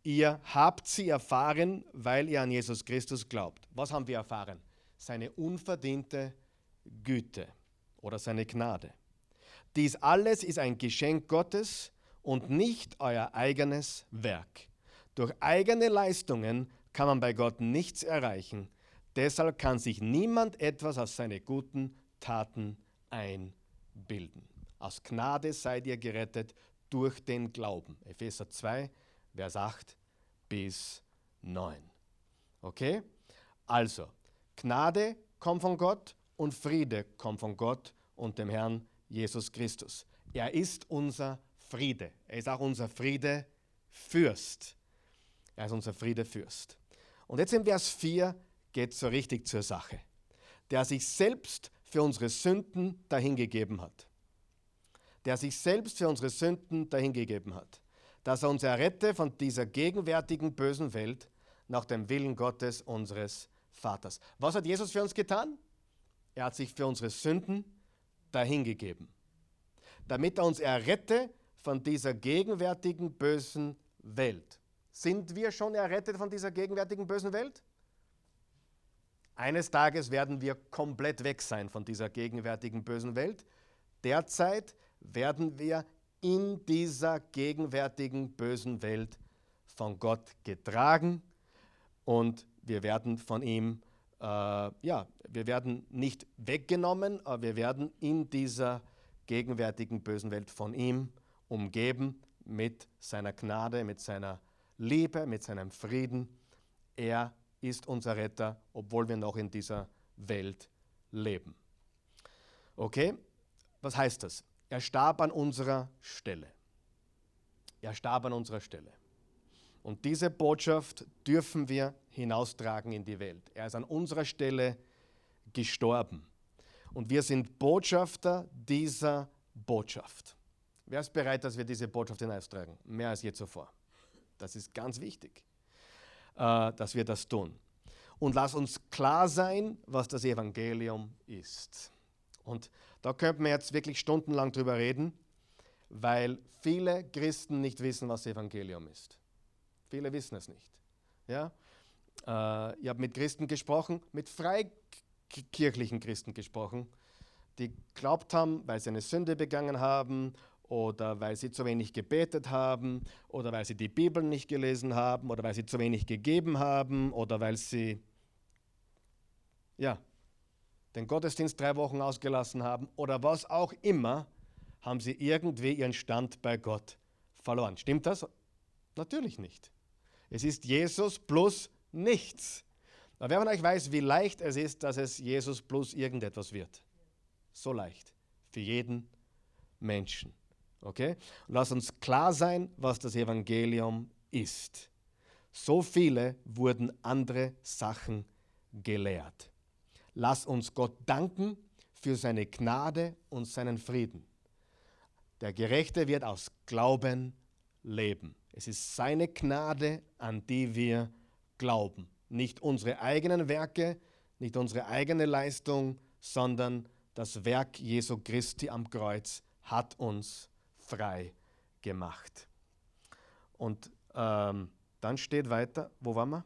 Ihr habt sie erfahren, weil ihr an Jesus Christus glaubt. Was haben wir erfahren? Seine unverdiente Güte oder seine Gnade. Dies alles ist ein Geschenk Gottes und nicht euer eigenes Werk. Durch eigene Leistungen kann man bei Gott nichts erreichen. Deshalb kann sich niemand etwas aus seinen guten Taten einbilden. Aus Gnade seid ihr gerettet durch den Glauben. Epheser 2, Vers 8 bis 9. Okay? Also, Gnade kommt von Gott und Friede kommt von Gott und dem Herrn Jesus Christus. Er ist unser Friede. Er ist auch unser Friedefürst. Er ist unser Friedefürst. Und jetzt in Vers 4 geht es so richtig zur Sache. Der sich selbst für unsere Sünden dahingegeben hat. Der sich selbst für unsere Sünden dahingegeben hat. Dass er uns errette von dieser gegenwärtigen bösen Welt nach dem Willen Gottes unseres Vaters. Was hat Jesus für uns getan? Er hat sich für unsere Sünden dahingegeben, damit er uns errette von dieser gegenwärtigen bösen Welt. Sind wir schon errettet von dieser gegenwärtigen bösen Welt? Eines Tages werden wir komplett weg sein von dieser gegenwärtigen bösen Welt. Derzeit werden wir in dieser gegenwärtigen bösen Welt von Gott getragen und wir werden von ihm, äh, ja, wir werden nicht weggenommen, aber wir werden in dieser gegenwärtigen bösen Welt von ihm umgeben mit seiner Gnade, mit seiner Liebe, mit seinem Frieden. Er ist unser Retter, obwohl wir noch in dieser Welt leben. Okay, was heißt das? Er starb an unserer Stelle. Er starb an unserer Stelle. Und diese Botschaft dürfen wir hinaustragen in die Welt. Er ist an unserer Stelle gestorben. Und wir sind Botschafter dieser Botschaft. Wer ist bereit, dass wir diese Botschaft hinaustragen? Mehr als je zuvor. Das ist ganz wichtig. Äh, dass wir das tun. Und lass uns klar sein, was das Evangelium ist. Und da könnten wir jetzt wirklich stundenlang drüber reden, weil viele Christen nicht wissen, was Evangelium ist. Viele wissen es nicht. Ja? Äh, ich habe mit Christen gesprochen, mit freikirchlichen Christen gesprochen, die glaubt haben, weil sie eine Sünde begangen haben oder weil sie zu wenig gebetet haben oder weil sie die Bibel nicht gelesen haben oder weil sie zu wenig gegeben haben oder weil sie ja, den Gottesdienst drei Wochen ausgelassen haben oder was auch immer, haben sie irgendwie ihren Stand bei Gott verloren. Stimmt das? Natürlich nicht. Es ist Jesus plus nichts. Aber wer von euch weiß, wie leicht es ist, dass es Jesus plus irgendetwas wird? So leicht. Für jeden Menschen. Okay? Lass uns klar sein, was das Evangelium ist. So viele wurden andere Sachen gelehrt. Lass uns Gott danken für seine Gnade und seinen Frieden. Der Gerechte wird aus Glauben leben. Es ist seine Gnade, an die wir glauben. Nicht unsere eigenen Werke, nicht unsere eigene Leistung, sondern das Werk Jesu Christi am Kreuz hat uns frei gemacht. Und ähm, dann steht weiter, wo waren wir?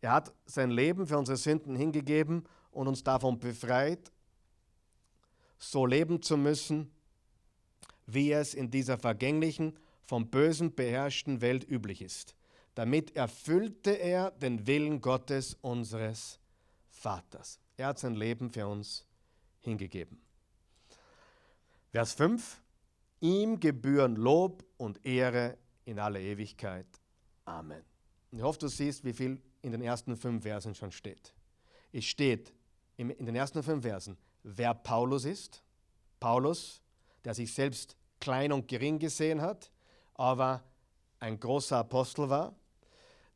Er hat sein Leben für unsere Sünden hingegeben und uns davon befreit, so leben zu müssen, wie es in dieser vergänglichen, vom Bösen beherrschten Welt üblich ist. Damit erfüllte er den Willen Gottes unseres Vaters. Er hat sein Leben für uns hingegeben. Vers 5. Ihm gebühren Lob und Ehre in aller Ewigkeit. Amen. Ich hoffe, du siehst, wie viel in den ersten fünf Versen schon steht. Es steht in den ersten fünf Versen, wer Paulus ist. Paulus, der sich selbst klein und gering gesehen hat, aber ein großer Apostel war,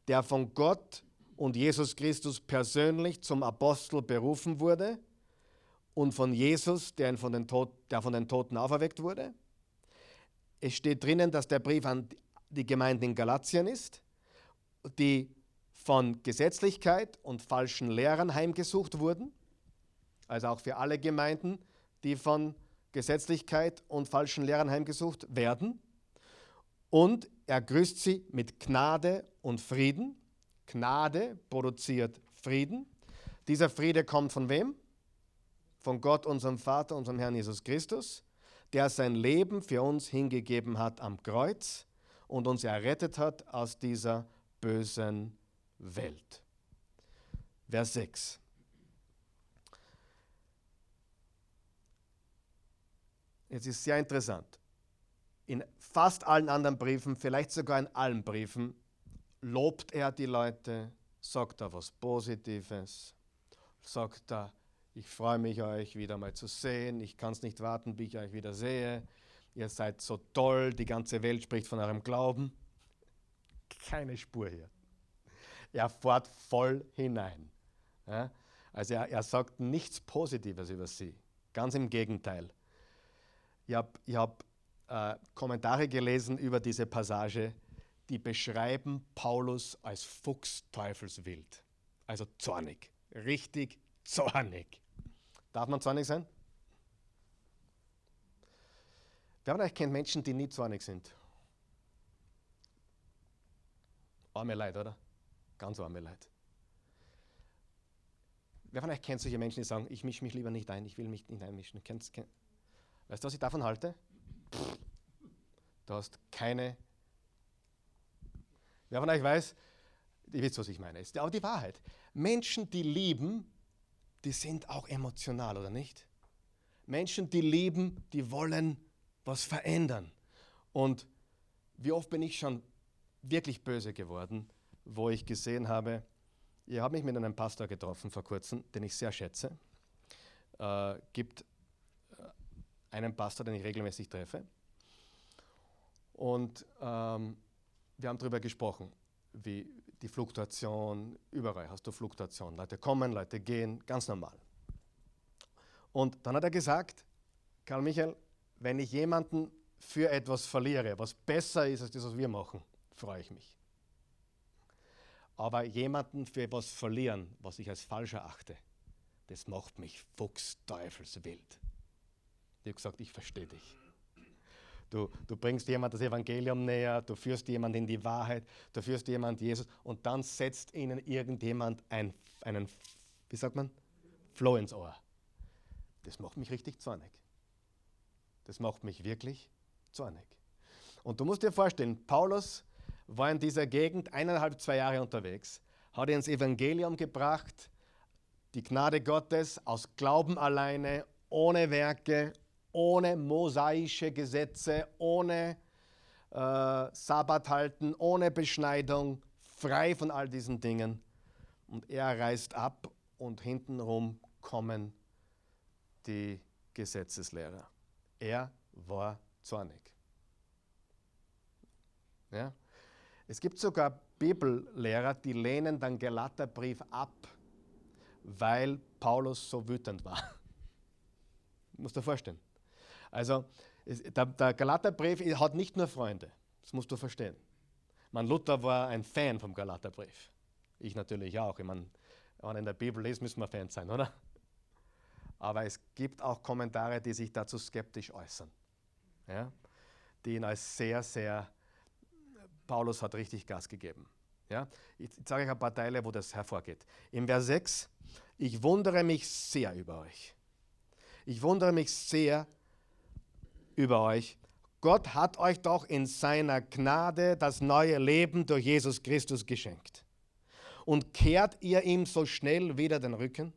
der von Gott und Jesus Christus persönlich zum Apostel berufen wurde und von Jesus, der von den, Tod, der von den Toten auferweckt wurde. Es steht drinnen, dass der Brief an die Gemeinde in Galatien ist, die von Gesetzlichkeit und falschen Lehrern heimgesucht wurden. Also auch für alle Gemeinden, die von Gesetzlichkeit und falschen Lehrern heimgesucht werden. Und er grüßt sie mit Gnade und Frieden. Gnade produziert Frieden. Dieser Friede kommt von wem? Von Gott, unserem Vater, unserem Herrn Jesus Christus, der sein Leben für uns hingegeben hat am Kreuz und uns errettet hat aus dieser bösen Welt. Vers 6. Jetzt ist sehr interessant. In fast allen anderen Briefen, vielleicht sogar in allen Briefen, lobt er die Leute, sagt er was Positives, sagt er, ich freue mich, euch wieder mal zu sehen, ich kann es nicht warten, bis ich euch wieder sehe, ihr seid so toll, die ganze Welt spricht von eurem Glauben. Keine Spur hier. Er fährt voll hinein. Ja? Also er, er sagt nichts Positives über sie, ganz im Gegenteil. Ich habe hab, äh, Kommentare gelesen über diese Passage, die beschreiben Paulus als Fuchsteufelswild, also zornig, richtig zornig. Darf man zornig sein? Wer von euch kennt Menschen, die nie zornig sind? Arme Leid, oder? Ganz arme Leid. Wer von euch kennt solche Menschen, die sagen, ich mische mich lieber nicht ein, ich will mich nicht einmischen? Kennt, kennt, Weißt du, was ich davon halte? du hast keine. Wer von euch weiß, ihr wisst, was ich meine. Ist aber die Wahrheit. Menschen, die lieben, die sind auch emotional, oder nicht? Menschen, die lieben, die wollen was verändern. Und wie oft bin ich schon wirklich böse geworden, wo ich gesehen habe, ich habe mich mit einem Pastor getroffen vor kurzem, den ich sehr schätze. Äh, gibt einen Pastor, den ich regelmäßig treffe. Und ähm, wir haben darüber gesprochen, wie die Fluktuation, überall hast du Fluktuation. Leute kommen, Leute gehen, ganz normal. Und dann hat er gesagt, Karl Michael, wenn ich jemanden für etwas verliere, was besser ist als das, was wir machen, freue ich mich. Aber jemanden für etwas verlieren, was ich als falsch erachte, das macht mich fuchsteufelswild. Ich habe gesagt, ich verstehe dich. Du, du bringst jemand das Evangelium näher, du führst jemand in die Wahrheit, du führst jemand Jesus und dann setzt ihnen irgendjemand ein, einen, wie sagt man, Floh ins Ohr. Das macht mich richtig zornig. Das macht mich wirklich zornig. Und du musst dir vorstellen, Paulus war in dieser Gegend eineinhalb, zwei Jahre unterwegs, hat ins Evangelium gebracht, die Gnade Gottes aus Glauben alleine, ohne Werke, ohne mosaische Gesetze, ohne äh, Sabbat halten, ohne Beschneidung, frei von all diesen Dingen. Und er reist ab und hintenrum kommen die Gesetzeslehrer. Er war zornig. Ja? Es gibt sogar Bibellehrer, die lehnen den Galaterbrief ab, weil Paulus so wütend war. Musst du dir vorstellen. Also der, Galaterbrief hat nicht nur Freunde, das musst du verstehen. Man Luther war ein Fan vom Galaterbrief. Ich natürlich auch. Ich meine, wenn man in der Bibel liest, müssen wir Fans sein, oder? Aber es gibt auch Kommentare, die sich dazu skeptisch äußern. Ja? Die ihn als sehr, sehr, Paulus hat richtig Gas gegeben. Ja? Ich zeige euch ein paar Teile, wo das hervorgeht. Im Vers 6, ich wundere mich sehr über euch. Ich wundere mich sehr über euch. Gott hat euch doch in seiner Gnade das neue Leben durch Jesus Christus geschenkt. Und kehrt ihr ihm so schnell wieder den Rücken?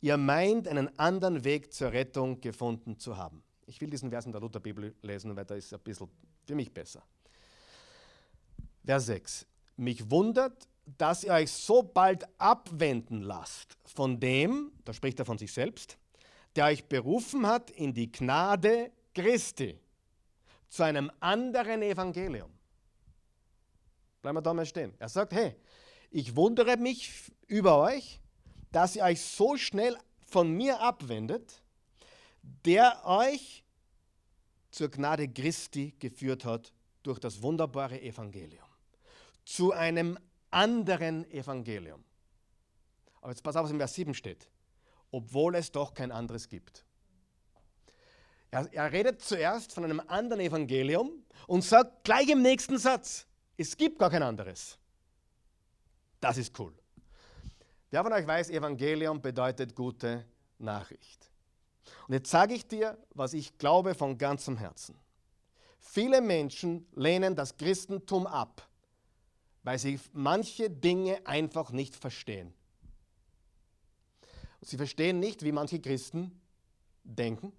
Ihr meint, einen anderen Weg zur Rettung gefunden zu haben. Ich will diesen Vers in der Lutherbibel lesen, weil da ist ein bisschen für mich besser. Vers 6. Mich wundert, dass ihr euch so bald abwenden lasst von dem, da spricht er von sich selbst, der euch berufen hat in die Gnade Christi zu einem anderen Evangelium. Bleiben wir da mal stehen. Er sagt, hey, ich wundere mich über euch, dass ihr euch so schnell von mir abwendet, der euch zur Gnade Christi geführt hat durch das wunderbare Evangelium. Zu einem anderen Evangelium. Aber jetzt pass auf, was im Vers 7 steht. Obwohl es doch kein anderes gibt. Er, er redet zuerst von einem anderen Evangelium und sagt gleich im nächsten Satz, es gibt gar kein anderes. Das ist cool. Wer von euch weiß, Evangelium bedeutet gute Nachricht. Und jetzt sage ich dir, was ich glaube von ganzem Herzen. Viele Menschen lehnen das Christentum ab, weil sie manche Dinge einfach nicht verstehen. Sie verstehen nicht, wie manche Christen denken,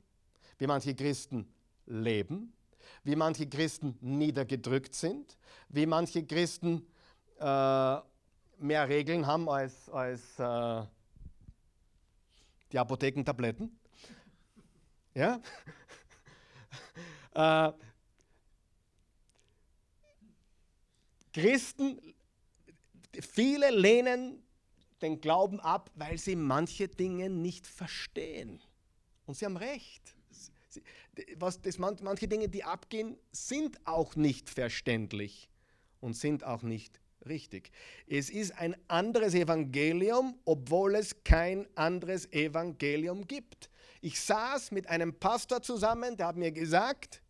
wie manche Christen leben, wie manche Christen niedergedrückt sind, wie manche Christen äh, mehr Regeln haben als, als äh, die Apothekentabletten. Ja? äh, Christen, viele lehnen den Glauben ab, weil sie manche Dinge nicht verstehen. Und sie haben recht. Was, das, manche Dinge, die abgehen, sind auch nicht verständlich und sind auch nicht richtig. Es ist ein anderes Evangelium, obwohl es kein anderes Evangelium gibt. Ich saß mit einem Pastor zusammen, der hat mir gesagt,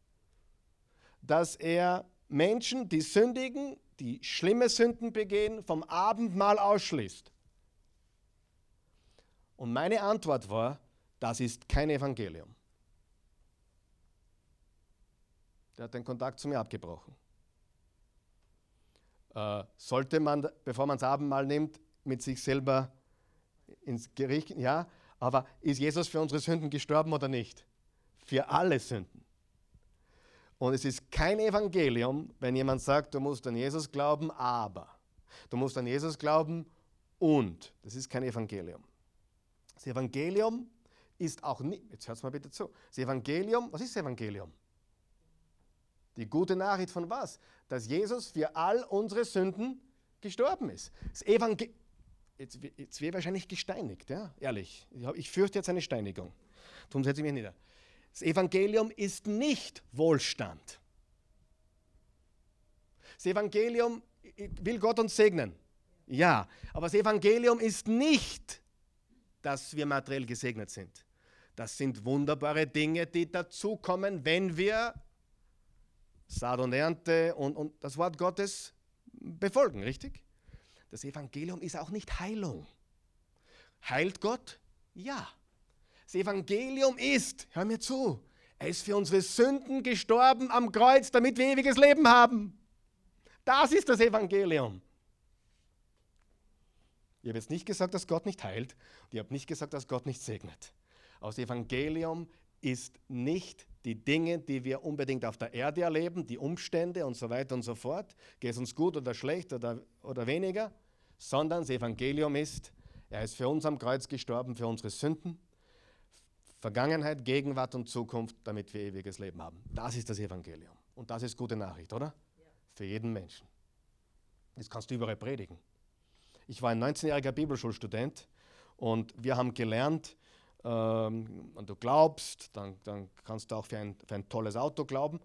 dass er Menschen, die sündigen, die schlimme Sünden begehen, vom Abendmahl ausschließt. Und meine Antwort war, das ist kein Evangelium. Der hat den Kontakt zu mir abgebrochen. Äh, sollte man, bevor man das Abendmahl nimmt, mit sich selber ins Gericht, ja, aber ist Jesus für unsere Sünden gestorben oder nicht? Für alle Sünden. Und es ist kein Evangelium, wenn jemand sagt, du musst an Jesus glauben, aber. Du musst an Jesus glauben und. Das ist kein Evangelium. Das Evangelium ist auch nicht, jetzt hört mal bitte zu. Das Evangelium, was ist das Evangelium? Die gute Nachricht von was? Dass Jesus für all unsere Sünden gestorben ist. Das Evangelium, jetzt, jetzt wird wahrscheinlich gesteinigt, ja? ehrlich. Ich fürchte jetzt eine Steinigung. Darum setze ich mich nieder. Das Evangelium ist nicht Wohlstand. Das Evangelium will Gott uns segnen. Ja, aber das Evangelium ist nicht, dass wir materiell gesegnet sind. Das sind wunderbare Dinge, die dazukommen, wenn wir Saat und Ernte und, und das Wort Gottes befolgen, richtig? Das Evangelium ist auch nicht Heilung. Heilt Gott? Ja. Das Evangelium ist, hör mir zu, er ist für unsere Sünden gestorben am Kreuz, damit wir ewiges Leben haben. Das ist das Evangelium. Ich habe jetzt nicht gesagt, dass Gott nicht heilt. Und ich habe nicht gesagt, dass Gott nicht segnet. Aus Evangelium ist nicht die Dinge, die wir unbedingt auf der Erde erleben, die Umstände und so weiter und so fort, geht es uns gut oder schlecht oder, oder weniger, sondern das Evangelium ist, er ist für uns am Kreuz gestorben, für unsere Sünden, Vergangenheit, Gegenwart und Zukunft, damit wir ewiges Leben haben. Das ist das Evangelium. Und das ist gute Nachricht, oder? Ja. Für jeden Menschen. Das kannst du überall predigen. Ich war ein 19-jähriger Bibelschulstudent und wir haben gelernt, ähm, wenn du glaubst, dann, dann kannst du auch für ein, für ein tolles Auto glauben.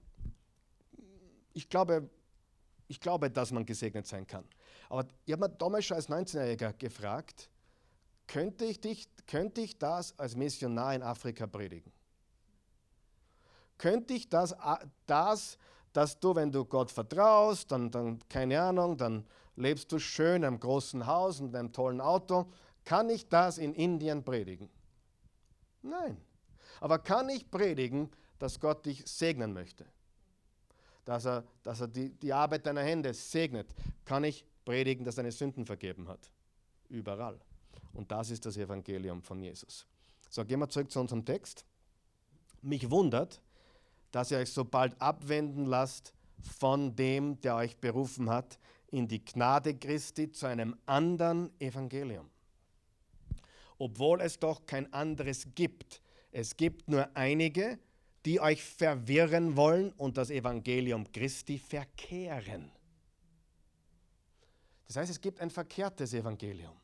Ich glaube, ich glaube, dass man gesegnet sein kann. Aber ich habe mir damals schon als 19-Jähriger gefragt, könnte ich, dich, könnte ich das als Missionar in Afrika predigen? Könnte ich das, das dass du, wenn du Gott vertraust, dann, dann, keine Ahnung, dann lebst du schön einem großen Haus und einem tollen Auto, kann ich das in Indien predigen? Nein. Aber kann ich predigen, dass Gott dich segnen möchte? dass er, dass er die, die Arbeit deiner Hände segnet, kann ich predigen, dass er deine Sünden vergeben hat. Überall. Und das ist das Evangelium von Jesus. So, gehen wir zurück zu unserem Text. Mich wundert, dass ihr euch so bald abwenden lasst von dem, der euch berufen hat, in die Gnade Christi zu einem anderen Evangelium. Obwohl es doch kein anderes gibt. Es gibt nur einige, die euch verwirren wollen und das Evangelium Christi verkehren. Das heißt, es gibt ein verkehrtes Evangelium.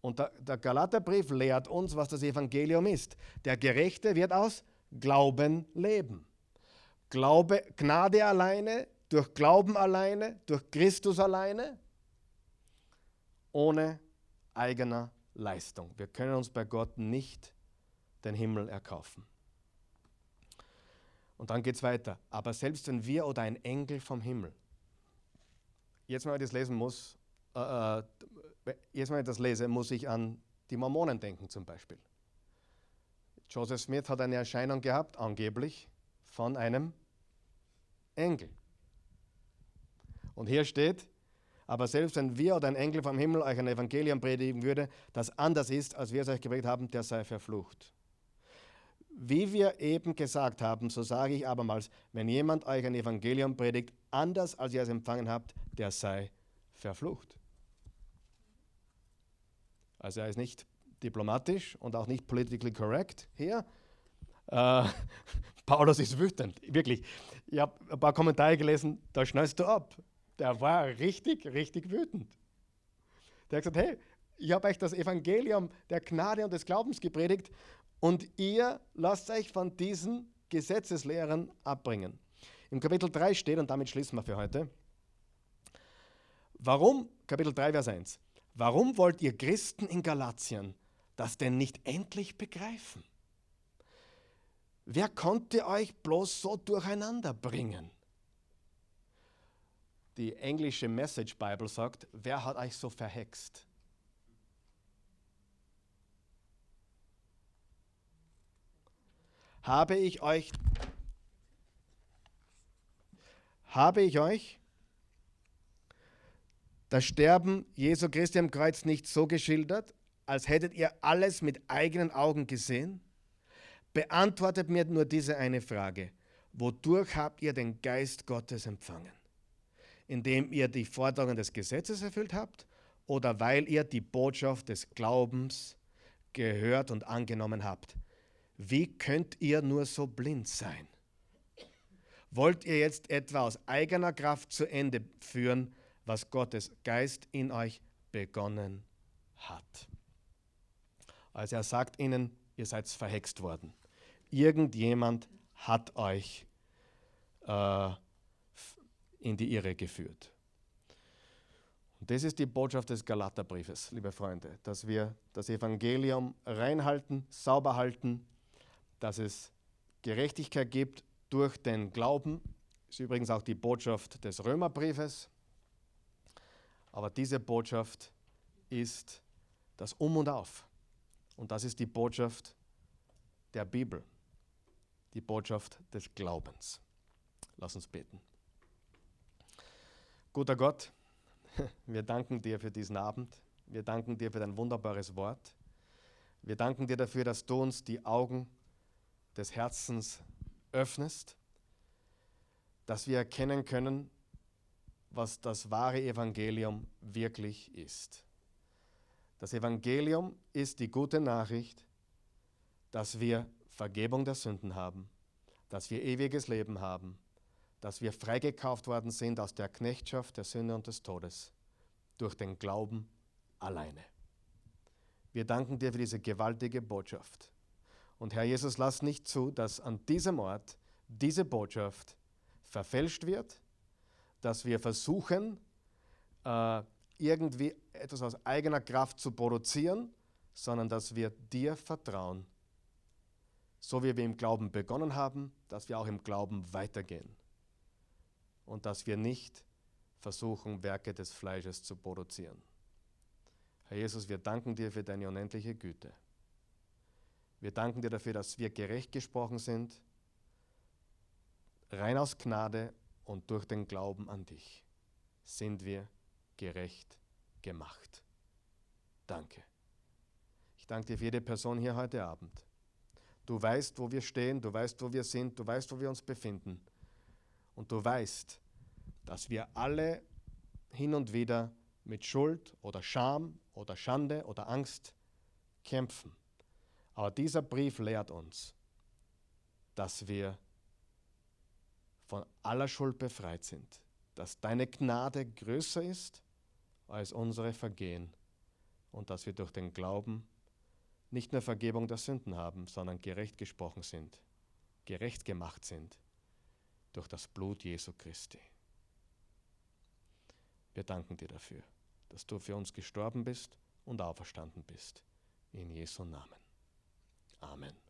Und der, Galaterbrief lehrt uns, was das Evangelium ist. Der Gerechte wird aus Glauben leben. Glaube, Gnade alleine, durch Glauben alleine, durch Christus alleine, ohne eigener Leistung. Wir können uns bei Gott nicht den Himmel erkaufen. Und dann geht es weiter. Aber selbst wenn wir oder ein Engel vom Himmel, jetzt wenn ich das lesen muss, äh, äh jetzt wenn ich das lese, muss ich an die Mormonen denken zum Beispiel. Joseph Smith hat eine Erscheinung gehabt, angeblich, von einem Engel. Und hier steht, aber selbst wenn wir oder ein Engel vom Himmel euch ein Evangelium predigen würde, das anders ist, als wir es euch gepredigt haben, der sei verflucht. Wie wir eben gesagt haben, so sage ich abermals, wenn jemand euch ein Evangelium predigt, anders als ihr es empfangen habt, der sei verflucht. Also er ist nicht diplomatisch und auch nicht politically correct hier. Äh, Paulus ist wütend, wirklich. Ich habe ein paar Kommentare gelesen, da schnallst du ab. Der war richtig, richtig wütend. Der hat gesagt, hey, ich habe euch das Evangelium der Gnade und des Glaubens gepredigt und ihr lasst euch von diesen Gesetzeslehrern abbringen. Im Kapitel 3 steht, und damit schließen wir für heute, warum, Kapitel 3, Vers 1, warum wollt ihr Christen in Galatien das denn nicht endlich begreifen? Wer konnte euch bloß so durcheinander bringen? Die englische Message Bible sagt, wer hat euch so verhext? Habe ich euch habe ich euch das Sterben Jesu Christi am Kreuz nicht so geschildert, als hättet ihr alles mit eigenen Augen gesehen? Beantwortet mir nur diese eine Frage. Wodurch habt ihr den Geist Gottes empfangen? Indem ihr die Forderungen des Gesetzes erfüllt habt oder weil ihr die Botschaft des Glaubens gehört und angenommen habt? Wie könnt ihr nur so blind sein? Wollt ihr jetzt etwa aus eigener Kraft zu Ende führen, was Gottes Geist in euch begonnen hat? Also er sagt ihnen, ihr seid verhext worden. Irgendjemand hat euch äh, in die Irre geführt. Und das ist die Botschaft des Galaterbriefes, liebe Freunde, dass wir das Evangelium reinhalten, sauber halten, dass es Gerechtigkeit gibt durch den Glauben. Das ist übrigens auch die Botschaft des Römerbriefes. Aber diese Botschaft ist das Um und Auf. Und das ist die Botschaft der Bibel, die Botschaft des Glaubens. Lass uns beten. Guter Gott, wir danken dir für diesen Abend. Wir danken dir für dein wunderbares Wort. Wir danken dir dafür, dass du uns die Augen des Herzens öffnest, dass wir erkennen können, was das wahre Evangelium wirklich ist. Das Evangelium ist die gute Nachricht, dass wir Vergebung der Sünden haben, dass wir ewiges Leben haben, dass wir freigekauft worden sind aus der Knechtschaft der Sünde und des Todes durch den Glauben alleine. Wir danken dir für diese gewaltige Botschaft. Und Herr Jesus, lass nicht zu, dass an diesem Ort diese Botschaft verfälscht wird, dass wir versuchen, äh, irgendwie etwas aus eigener Kraft zu produzieren, sondern dass wir dir vertrauen, so wie wir im Glauben begonnen haben, dass wir auch im Glauben weitergehen und dass wir nicht versuchen, Werke des Fleisches zu produzieren. Herr Jesus, wir danken dir für deine unendliche Güte. Wir danken dir dafür, dass wir gerecht gesprochen sind, rein aus Gnade und durch den Glauben an dich sind wir gerecht gemacht. Danke. Ich danke dir für jede Person hier heute Abend. Du weißt, wo wir stehen, du weißt, wo wir sind, du weißt, wo wir uns befinden. Und du weißt, dass wir alle hin und wieder mit Schuld oder Scham oder Schande oder Angst kämpfen. Aber dieser Brief lehrt uns, dass wir von aller Schuld befreit sind, dass deine Gnade größer ist als unsere Vergehen und dass wir durch den Glauben nicht nur Vergebung der Sünden haben, sondern gerecht gesprochen sind, gerecht gemacht sind durch das Blut Jesu Christi. Wir danken dir dafür, dass du für uns gestorben bist und auferstanden bist. In Jesu Namen. Amen.